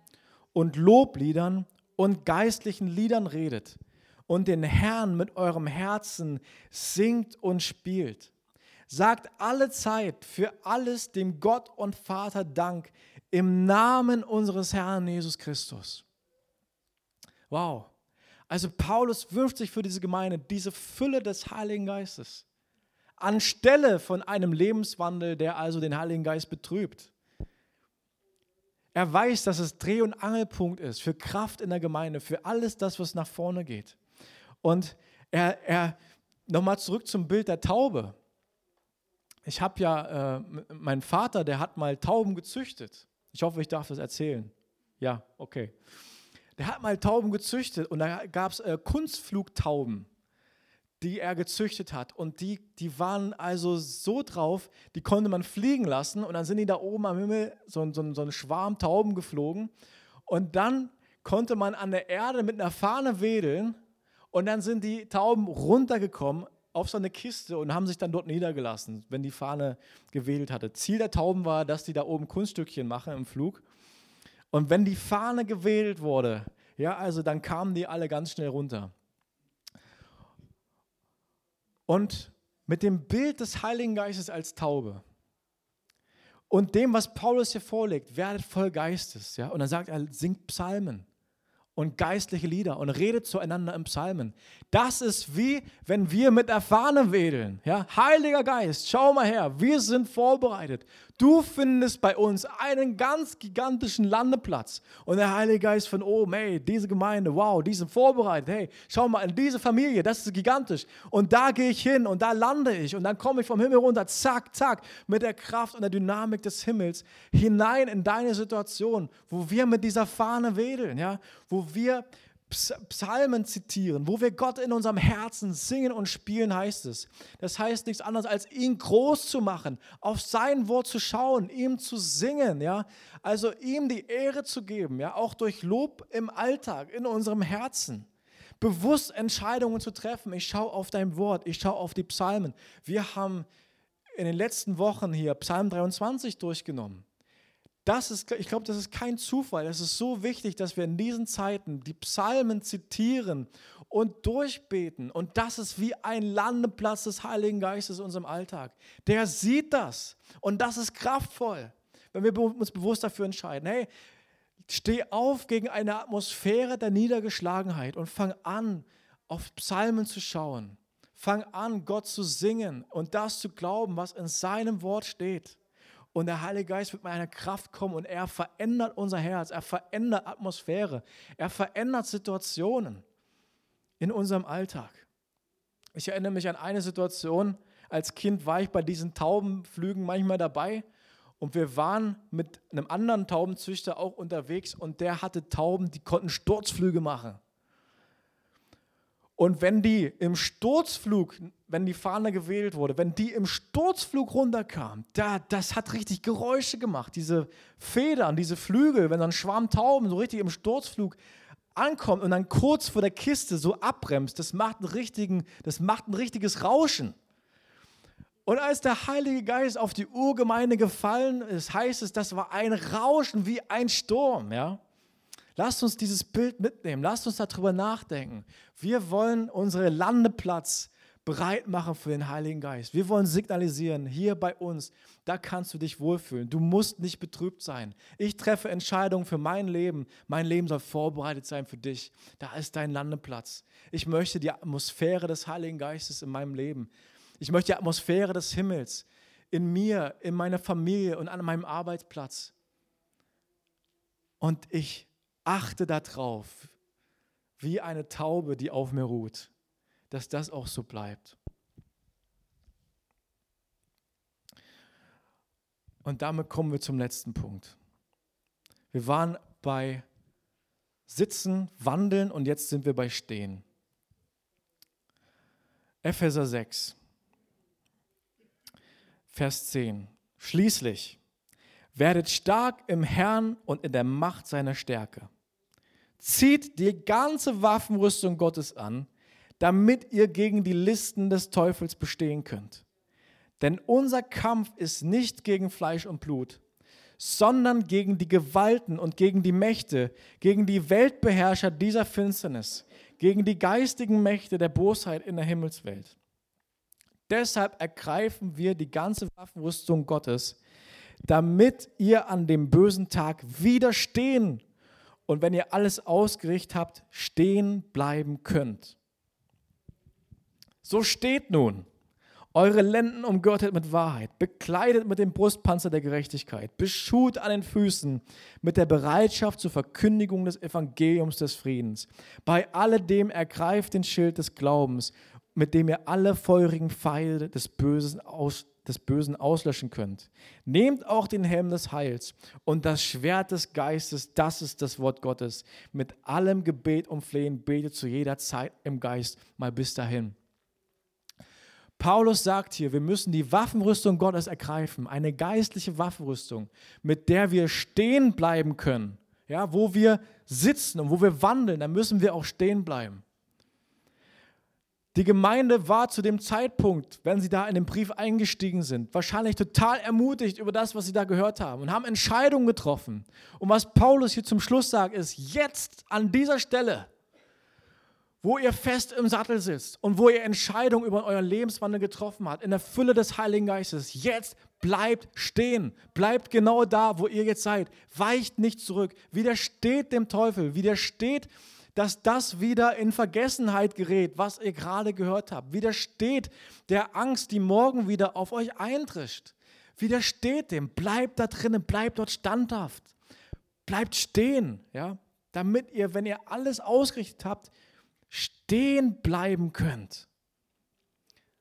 A: und Lobliedern und geistlichen Liedern redet und den Herrn mit eurem Herzen singt und spielt. Sagt alle Zeit für alles dem Gott und Vater Dank im Namen unseres Herrn Jesus Christus. Wow. Also Paulus wünscht sich für diese Gemeinde diese Fülle des Heiligen Geistes anstelle von einem Lebenswandel, der also den Heiligen Geist betrübt. Er weiß, dass es Dreh- und Angelpunkt ist für Kraft in der Gemeinde, für alles das, was nach vorne geht. Und er, er nochmal zurück zum Bild der Taube. Ich habe ja, äh, mein Vater, der hat mal Tauben gezüchtet. Ich hoffe, ich darf das erzählen. Ja, okay. Der hat mal Tauben gezüchtet und da gab es äh, Kunstflugtauben die er gezüchtet hat. Und die, die waren also so drauf, die konnte man fliegen lassen. Und dann sind die da oben am Himmel, so, so, so ein Schwarm Tauben geflogen. Und dann konnte man an der Erde mit einer Fahne wedeln. Und dann sind die Tauben runtergekommen auf so eine Kiste und haben sich dann dort niedergelassen, wenn die Fahne gewedelt hatte. Ziel der Tauben war, dass die da oben Kunststückchen machen im Flug. Und wenn die Fahne gewedelt wurde, ja, also dann kamen die alle ganz schnell runter. Und mit dem Bild des Heiligen Geistes als Taube und dem, was Paulus hier vorlegt, werdet voll Geistes. Ja? Und dann sagt er, singt Psalmen und geistliche Lieder und redet zueinander im Psalmen. Das ist wie, wenn wir mit der Fahne wedeln. Ja? Heiliger Geist, schau mal her, wir sind vorbereitet. Du findest bei uns einen ganz gigantischen Landeplatz. Und der Heilige Geist von oben, hey, diese Gemeinde, wow, die sind vorbereitet. Hey, schau mal, diese Familie, das ist gigantisch. Und da gehe ich hin und da lande ich. Und dann komme ich vom Himmel runter, zack, zack, mit der Kraft und der Dynamik des Himmels hinein in deine Situation, wo wir mit dieser Fahne wedeln, ja, wo wir Psalmen zitieren, wo wir Gott in unserem Herzen singen und spielen, heißt es. Das heißt nichts anderes, als ihn groß zu machen, auf sein Wort zu schauen, ihm zu singen, ja. Also ihm die Ehre zu geben, ja, auch durch Lob im Alltag, in unserem Herzen. Bewusst Entscheidungen zu treffen. Ich schaue auf dein Wort, ich schaue auf die Psalmen. Wir haben in den letzten Wochen hier Psalm 23 durchgenommen. Das ist, ich glaube, das ist kein Zufall. Es ist so wichtig, dass wir in diesen Zeiten die Psalmen zitieren und durchbeten. Und das ist wie ein Landeplatz des Heiligen Geistes in unserem Alltag. Der sieht das. Und das ist kraftvoll, wenn wir uns bewusst dafür entscheiden. Hey, steh auf gegen eine Atmosphäre der Niedergeschlagenheit und fang an, auf Psalmen zu schauen. Fang an, Gott zu singen und das zu glauben, was in seinem Wort steht. Und der Heilige Geist wird mit einer Kraft kommen und er verändert unser Herz, er verändert Atmosphäre, er verändert Situationen in unserem Alltag. Ich erinnere mich an eine Situation, als Kind war ich bei diesen Taubenflügen manchmal dabei und wir waren mit einem anderen Taubenzüchter auch unterwegs und der hatte Tauben, die konnten Sturzflüge machen. Und wenn die im Sturzflug, wenn die Fahne gewählt wurde, wenn die im Sturzflug runterkam, da, das hat richtig Geräusche gemacht. Diese Federn, diese Flügel, wenn ein Schwarm Tauben so richtig im Sturzflug ankommt und dann kurz vor der Kiste so abbremst, das macht, einen richtigen, das macht ein richtiges Rauschen. Und als der Heilige Geist auf die Urgemeinde gefallen ist, heißt es, das war ein Rauschen wie ein Sturm. Ja? Lasst uns dieses Bild mitnehmen, lasst uns darüber nachdenken. Wir wollen unseren Landeplatz bereit machen für den Heiligen Geist. Wir wollen signalisieren, hier bei uns, da kannst du dich wohlfühlen. Du musst nicht betrübt sein. Ich treffe Entscheidungen für mein Leben. Mein Leben soll vorbereitet sein für dich. Da ist dein Landeplatz. Ich möchte die Atmosphäre des Heiligen Geistes in meinem Leben. Ich möchte die Atmosphäre des Himmels in mir, in meiner Familie und an meinem Arbeitsplatz. Und ich achte darauf, wie eine Taube, die auf mir ruht, dass das auch so bleibt. Und damit kommen wir zum letzten Punkt. Wir waren bei Sitzen, Wandeln und jetzt sind wir bei Stehen. Epheser 6, Vers 10. Schließlich werdet stark im Herrn und in der Macht seiner Stärke. Zieht die ganze Waffenrüstung Gottes an, damit ihr gegen die Listen des Teufels bestehen könnt. Denn unser Kampf ist nicht gegen Fleisch und Blut, sondern gegen die Gewalten und gegen die Mächte, gegen die Weltbeherrscher dieser Finsternis, gegen die geistigen Mächte der Bosheit in der Himmelswelt. Deshalb ergreifen wir die ganze Waffenrüstung Gottes, damit ihr an dem bösen Tag widerstehen und wenn ihr alles ausgerichtet habt, stehen bleiben könnt. So steht nun eure Lenden umgürtet mit Wahrheit, bekleidet mit dem Brustpanzer der Gerechtigkeit, beschut an den Füßen mit der Bereitschaft zur Verkündigung des Evangeliums des Friedens. Bei alledem ergreift den Schild des Glaubens, mit dem ihr alle feurigen Pfeile des Bösen, aus, des Bösen auslöschen könnt. Nehmt auch den Helm des Heils und das Schwert des Geistes, das ist das Wort Gottes. Mit allem Gebet und Flehen betet zu jeder Zeit im Geist mal bis dahin. Paulus sagt hier, wir müssen die Waffenrüstung Gottes ergreifen, eine geistliche Waffenrüstung, mit der wir stehen bleiben können. Ja, wo wir sitzen und wo wir wandeln, da müssen wir auch stehen bleiben. Die Gemeinde war zu dem Zeitpunkt, wenn sie da in den Brief eingestiegen sind, wahrscheinlich total ermutigt über das, was sie da gehört haben und haben Entscheidungen getroffen. Und was Paulus hier zum Schluss sagt, ist, jetzt an dieser Stelle wo ihr fest im Sattel sitzt und wo ihr Entscheidungen über euren Lebenswandel getroffen habt, in der Fülle des Heiligen Geistes. Jetzt bleibt stehen, bleibt genau da, wo ihr jetzt seid. Weicht nicht zurück, widersteht dem Teufel, widersteht, dass das wieder in Vergessenheit gerät, was ihr gerade gehört habt. Widersteht der Angst, die morgen wieder auf euch eintrischt. Widersteht dem, bleibt da drinnen, bleibt dort standhaft. Bleibt stehen, ja, damit ihr, wenn ihr alles ausgerichtet habt, stehen bleiben könnt.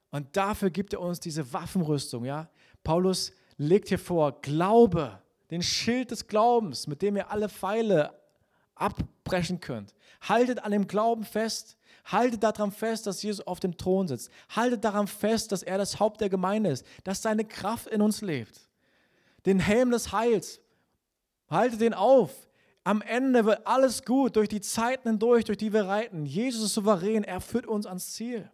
A: Und dafür gibt er uns diese Waffenrüstung. Ja? Paulus legt hier vor, Glaube, den Schild des Glaubens, mit dem ihr alle Pfeile abbrechen könnt. Haltet an dem Glauben fest. Haltet daran fest, dass Jesus auf dem Thron sitzt. Haltet daran fest, dass er das Haupt der Gemeinde ist, dass seine Kraft in uns lebt. Den Helm des Heils. Haltet den auf. Am Ende wird alles gut durch die Zeiten hindurch, durch die wir reiten. Jesus ist souverän, er führt uns ans Ziel.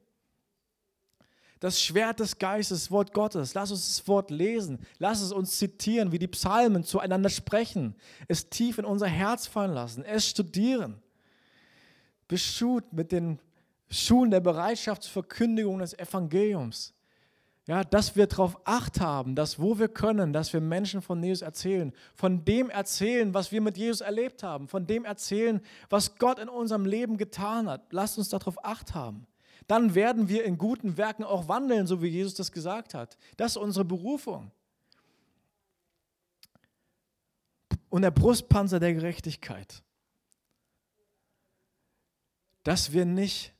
A: Das Schwert des Geistes, das Wort Gottes. Lass uns das Wort lesen. Lass es uns zitieren, wie die Psalmen zueinander sprechen. Es tief in unser Herz fallen lassen. Es studieren. Beschut mit den Schuhen der Bereitschaft zur Verkündigung des Evangeliums. Ja, dass wir darauf acht haben, dass wo wir können, dass wir Menschen von Jesus erzählen, von dem erzählen, was wir mit Jesus erlebt haben, von dem erzählen, was Gott in unserem Leben getan hat. Lasst uns darauf acht haben. Dann werden wir in guten Werken auch wandeln, so wie Jesus das gesagt hat. Das ist unsere Berufung. Und der Brustpanzer der Gerechtigkeit. Dass wir nicht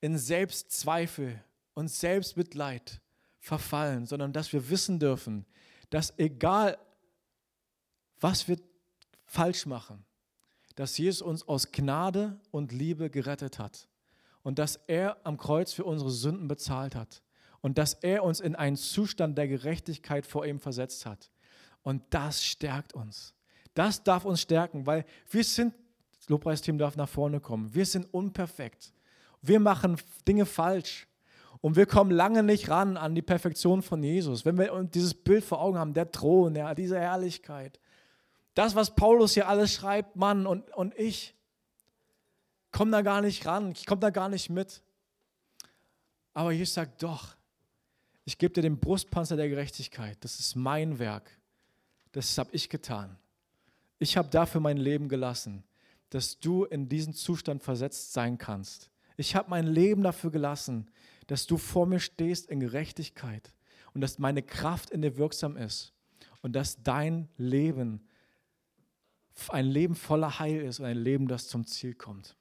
A: in Selbstzweifel und Selbstmitleid verfallen, sondern dass wir wissen dürfen, dass egal, was wir falsch machen, dass Jesus uns aus Gnade und Liebe gerettet hat und dass er am Kreuz für unsere Sünden bezahlt hat und dass er uns in einen Zustand der Gerechtigkeit vor ihm versetzt hat. Und das stärkt uns. Das darf uns stärken, weil wir sind, das Lobpreisteam darf nach vorne kommen, wir sind unperfekt. Wir machen Dinge falsch. Und wir kommen lange nicht ran an die Perfektion von Jesus. Wenn wir dieses Bild vor Augen haben, der Thron, ja, diese Herrlichkeit. Das, was Paulus hier alles schreibt, Mann und, und ich, komme da gar nicht ran, ich komme da gar nicht mit. Aber Jesus sagt, doch, ich gebe dir den Brustpanzer der Gerechtigkeit. Das ist mein Werk. Das habe ich getan. Ich habe dafür mein Leben gelassen, dass du in diesen Zustand versetzt sein kannst. Ich habe mein Leben dafür gelassen, dass du vor mir stehst in Gerechtigkeit und dass meine Kraft in dir wirksam ist und dass dein Leben ein Leben voller Heil ist und ein Leben, das zum Ziel kommt.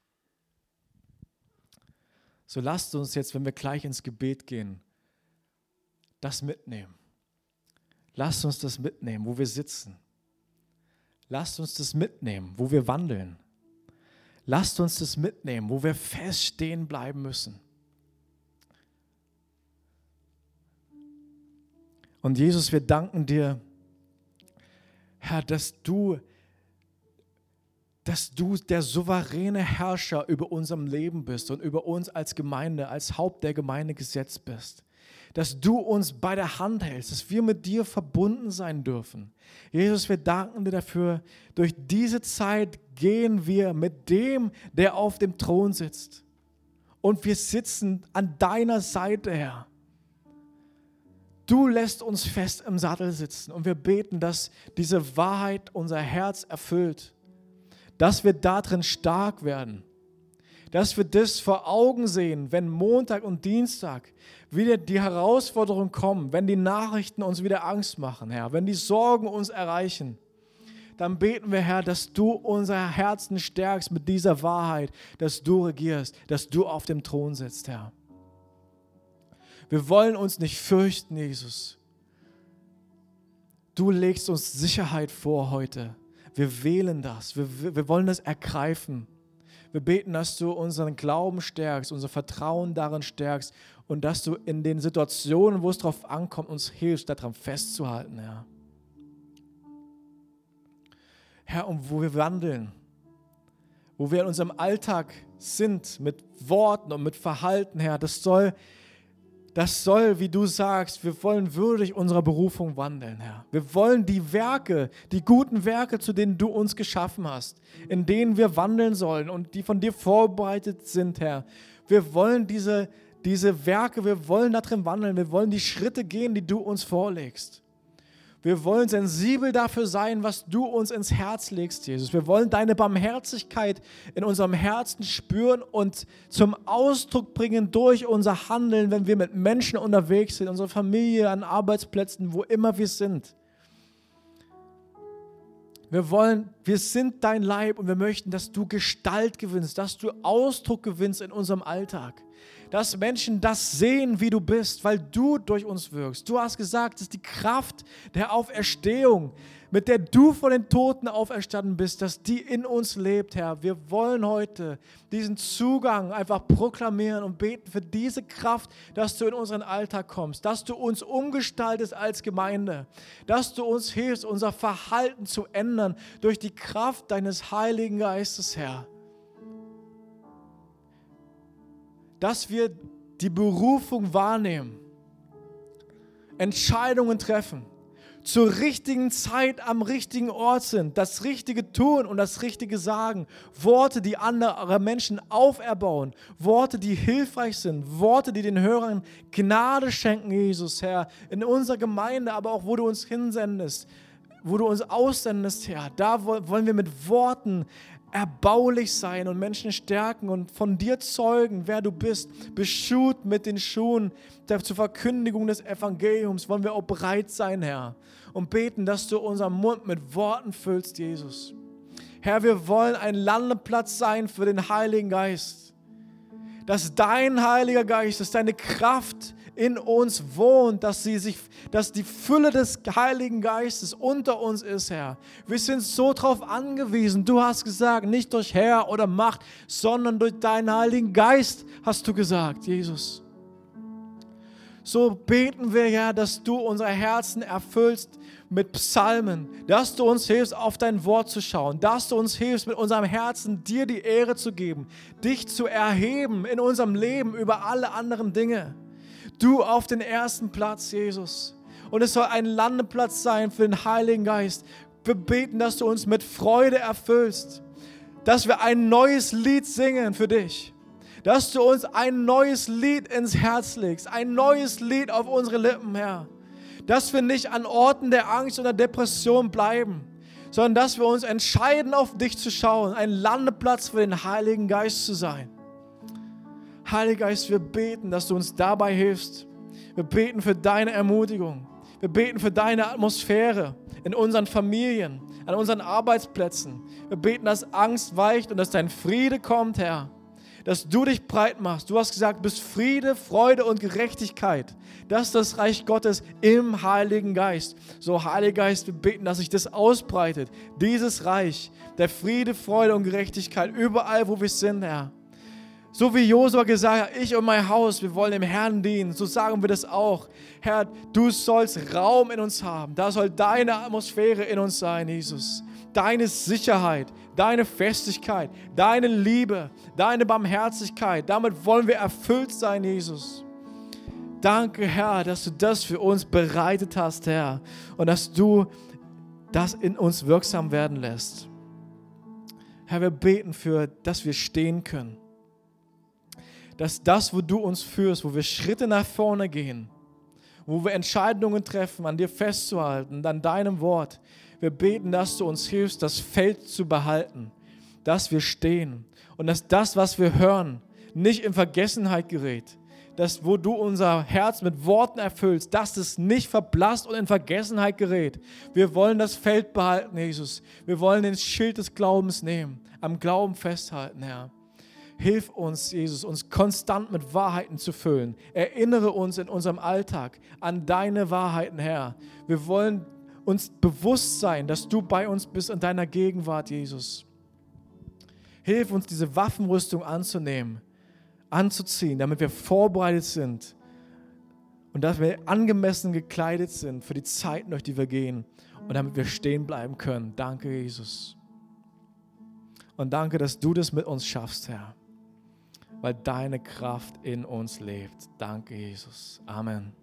A: So lasst uns jetzt, wenn wir gleich ins Gebet gehen, das mitnehmen. Lasst uns das mitnehmen, wo wir sitzen. Lasst uns das mitnehmen, wo wir wandeln. Lasst uns das mitnehmen, wo wir fest stehen bleiben müssen. Und Jesus, wir danken dir, Herr, dass du, dass du der souveräne Herrscher über unserem Leben bist und über uns als Gemeinde, als Haupt der Gemeinde gesetzt bist. Dass du uns bei der Hand hältst, dass wir mit dir verbunden sein dürfen. Jesus, wir danken dir dafür. Durch diese Zeit gehen wir mit dem, der auf dem Thron sitzt. Und wir sitzen an deiner Seite, Herr. Du lässt uns fest im Sattel sitzen und wir beten, dass diese Wahrheit unser Herz erfüllt, dass wir darin stark werden, dass wir das vor Augen sehen, wenn Montag und Dienstag wieder die Herausforderungen kommen, wenn die Nachrichten uns wieder Angst machen, Herr, wenn die Sorgen uns erreichen, dann beten wir, Herr, dass du unser Herzen stärkst mit dieser Wahrheit, dass du regierst, dass du auf dem Thron sitzt, Herr. Wir wollen uns nicht fürchten, Jesus. Du legst uns Sicherheit vor heute. Wir wählen das. Wir, wir wollen das ergreifen. Wir beten, dass du unseren Glauben stärkst, unser Vertrauen darin stärkst und dass du in den Situationen, wo es darauf ankommt, uns hilfst, daran festzuhalten, Herr. Herr, und wo wir wandeln, wo wir in unserem Alltag sind, mit Worten und mit Verhalten, Herr, das soll das soll, wie du sagst, wir wollen würdig unserer Berufung wandeln, Herr. Wir wollen die Werke, die guten Werke, zu denen du uns geschaffen hast, in denen wir wandeln sollen und die von dir vorbereitet sind, Herr. Wir wollen diese, diese Werke, wir wollen darin wandeln, wir wollen die Schritte gehen, die du uns vorlegst. Wir wollen sensibel dafür sein, was du uns ins Herz legst, Jesus. Wir wollen deine Barmherzigkeit in unserem Herzen spüren und zum Ausdruck bringen durch unser Handeln, wenn wir mit Menschen unterwegs sind, unsere Familie, an Arbeitsplätzen, wo immer wir sind. Wir wollen, wir sind dein Leib und wir möchten, dass du Gestalt gewinnst, dass du Ausdruck gewinnst in unserem Alltag dass Menschen das sehen, wie du bist, weil du durch uns wirkst. Du hast gesagt, es ist die Kraft der Auferstehung, mit der du von den Toten auferstanden bist, dass die in uns lebt, Herr. Wir wollen heute diesen Zugang einfach proklamieren und beten für diese Kraft, dass du in unseren Alltag kommst, dass du uns umgestaltest als Gemeinde, dass du uns hilfst, unser Verhalten zu ändern durch die Kraft deines Heiligen Geistes, Herr. Dass wir die Berufung wahrnehmen, Entscheidungen treffen, zur richtigen Zeit am richtigen Ort sind, das Richtige tun und das Richtige sagen, Worte, die andere Menschen auferbauen, Worte, die hilfreich sind, Worte, die den Hörern Gnade schenken, Jesus, Herr, in unserer Gemeinde, aber auch wo du uns hinsendest, wo du uns aussendest, Herr, da wollen wir mit Worten erbaulich sein und Menschen stärken und von dir zeugen, wer du bist. Beschut mit den Schuhen der, zur Verkündigung des Evangeliums wollen wir auch bereit sein, Herr, und beten, dass du unseren Mund mit Worten füllst, Jesus. Herr, wir wollen ein Landeplatz sein für den Heiligen Geist. Dass dein Heiliger Geist, dass deine Kraft in uns wohnt, dass, sie sich, dass die Fülle des Heiligen Geistes unter uns ist, Herr. Wir sind so darauf angewiesen. Du hast gesagt, nicht durch Herr oder Macht, sondern durch deinen Heiligen Geist, hast du gesagt, Jesus. So beten wir, Herr, dass du unsere Herzen erfüllst mit Psalmen, dass du uns hilfst, auf dein Wort zu schauen, dass du uns hilfst, mit unserem Herzen dir die Ehre zu geben, dich zu erheben in unserem Leben über alle anderen Dinge. Du auf den ersten Platz, Jesus. Und es soll ein Landeplatz sein für den Heiligen Geist. Wir beten, dass du uns mit Freude erfüllst, dass wir ein neues Lied singen für dich, dass du uns ein neues Lied ins Herz legst, ein neues Lied auf unsere Lippen, Herr. Dass wir nicht an Orten der Angst oder Depression bleiben, sondern dass wir uns entscheiden, auf dich zu schauen, ein Landeplatz für den Heiligen Geist zu sein. Heiliger Geist, wir beten, dass du uns dabei hilfst. Wir beten für deine Ermutigung. Wir beten für deine Atmosphäre in unseren Familien, an unseren Arbeitsplätzen. Wir beten, dass Angst weicht und dass dein Friede kommt, Herr. Dass du dich breit machst. Du hast gesagt, bist Friede, Freude und Gerechtigkeit. Das ist das Reich Gottes im Heiligen Geist. So, Heiliger Geist, wir beten, dass sich das ausbreitet. Dieses Reich der Friede, Freude und Gerechtigkeit überall, wo wir sind, Herr. So wie Josua gesagt hat, ich und mein Haus, wir wollen dem Herrn dienen, so sagen wir das auch. Herr, du sollst Raum in uns haben. Da soll deine Atmosphäre in uns sein, Jesus. Deine Sicherheit, deine Festigkeit, deine Liebe, deine Barmherzigkeit. Damit wollen wir erfüllt sein, Jesus. Danke, Herr, dass du das für uns bereitet hast, Herr. Und dass du das in uns wirksam werden lässt. Herr, wir beten für, dass wir stehen können dass das, wo du uns führst, wo wir Schritte nach vorne gehen, wo wir Entscheidungen treffen, an dir festzuhalten, an deinem Wort, wir beten, dass du uns hilfst, das Feld zu behalten, dass wir stehen und dass das, was wir hören, nicht in Vergessenheit gerät. Dass, wo du unser Herz mit Worten erfüllst, dass es nicht verblasst und in Vergessenheit gerät. Wir wollen das Feld behalten, Jesus. Wir wollen den Schild des Glaubens nehmen, am Glauben festhalten, Herr. Hilf uns, Jesus, uns konstant mit Wahrheiten zu füllen. Erinnere uns in unserem Alltag an deine Wahrheiten, Herr. Wir wollen uns bewusst sein, dass du bei uns bist in deiner Gegenwart, Jesus. Hilf uns, diese Waffenrüstung anzunehmen, anzuziehen, damit wir vorbereitet sind und dass wir angemessen gekleidet sind für die Zeiten, durch die wir gehen und damit wir stehen bleiben können. Danke, Jesus. Und danke, dass du das mit uns schaffst, Herr, weil deine Kraft in uns lebt. Danke, Jesus. Amen.